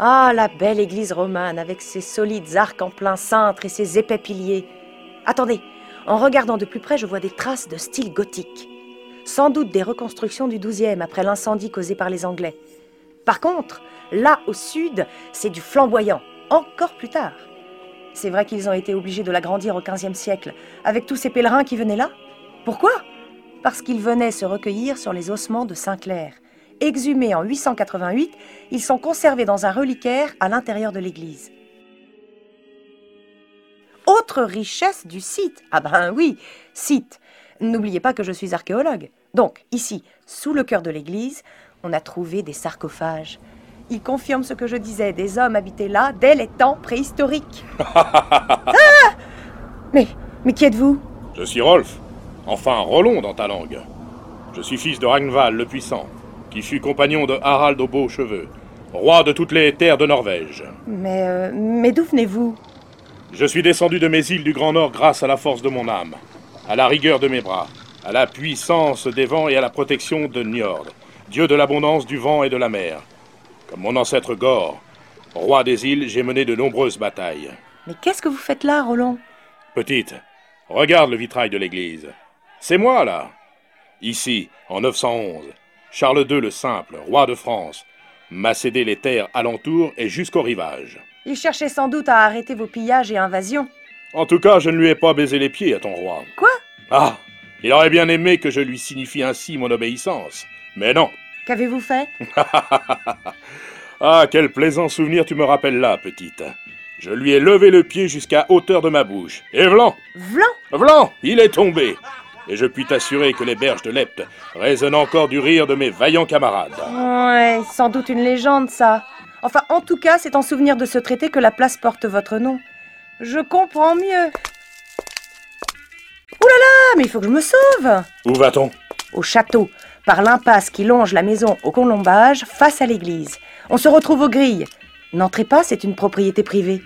Ah, la belle église romane avec ses solides arcs en plein cintre et ses épais piliers. Attendez, en regardant de plus près, je vois des traces de style gothique. Sans doute des reconstructions du XIIe après l'incendie causé par les Anglais. Par contre, là au sud, c'est du flamboyant, encore plus tard. C'est vrai qu'ils ont été obligés de l'agrandir au XVe siècle, avec tous ces pèlerins qui venaient là. Pourquoi? Parce qu'ils venaient se recueillir sur les ossements de Saint-Clair. Exhumés en 888, ils sont conservés dans un reliquaire à l'intérieur de l'église. Autre richesse du site. Ah ben oui, site. N'oubliez pas que je suis archéologue. Donc, ici, sous le cœur de l'église, on a trouvé des sarcophages. Ils confirment ce que je disais, des hommes habitaient là dès les temps préhistoriques. ah Mais, mais qui êtes-vous? Je suis Rolf. Enfin, Rollon dans ta langue. Je suis fils de Ragnvald le Puissant, qui fut compagnon de Harald aux beaux cheveux, roi de toutes les terres de Norvège. Mais, euh, mais d'où venez-vous? Je suis descendu de mes îles du Grand Nord grâce à la force de mon âme, à la rigueur de mes bras, à la puissance des vents et à la protection de Njord, dieu de l'abondance du vent et de la mer. Comme mon ancêtre Gore, roi des îles, j'ai mené de nombreuses batailles. Mais qu'est-ce que vous faites là, Roland? Petite, regarde le vitrail de l'église. C'est moi, là. Ici, en 911, Charles II le Simple, roi de France, m'a cédé les terres alentour et jusqu'au rivage. Il cherchait sans doute à arrêter vos pillages et invasions. En tout cas, je ne lui ai pas baisé les pieds à ton roi. Quoi? Ah Il aurait bien aimé que je lui signifie ainsi mon obéissance. Mais non. Qu'avez-vous fait? Ah, quel plaisant souvenir tu me rappelles là, petite. Je lui ai levé le pied jusqu'à hauteur de ma bouche. Et vlan Vlan Vlan Il est tombé Et je puis t'assurer que les berges de Lepte résonnent encore du rire de mes vaillants camarades. Ouais, sans doute une légende, ça. Enfin, en tout cas, c'est en souvenir de ce traité que la place porte votre nom. Je comprends mieux. Ouh là là, mais il faut que je me sauve Où va-t-on? Au château, par l'impasse qui longe la maison au colombage, face à l'église. On se retrouve aux grilles. N'entrez pas, c'est une propriété privée.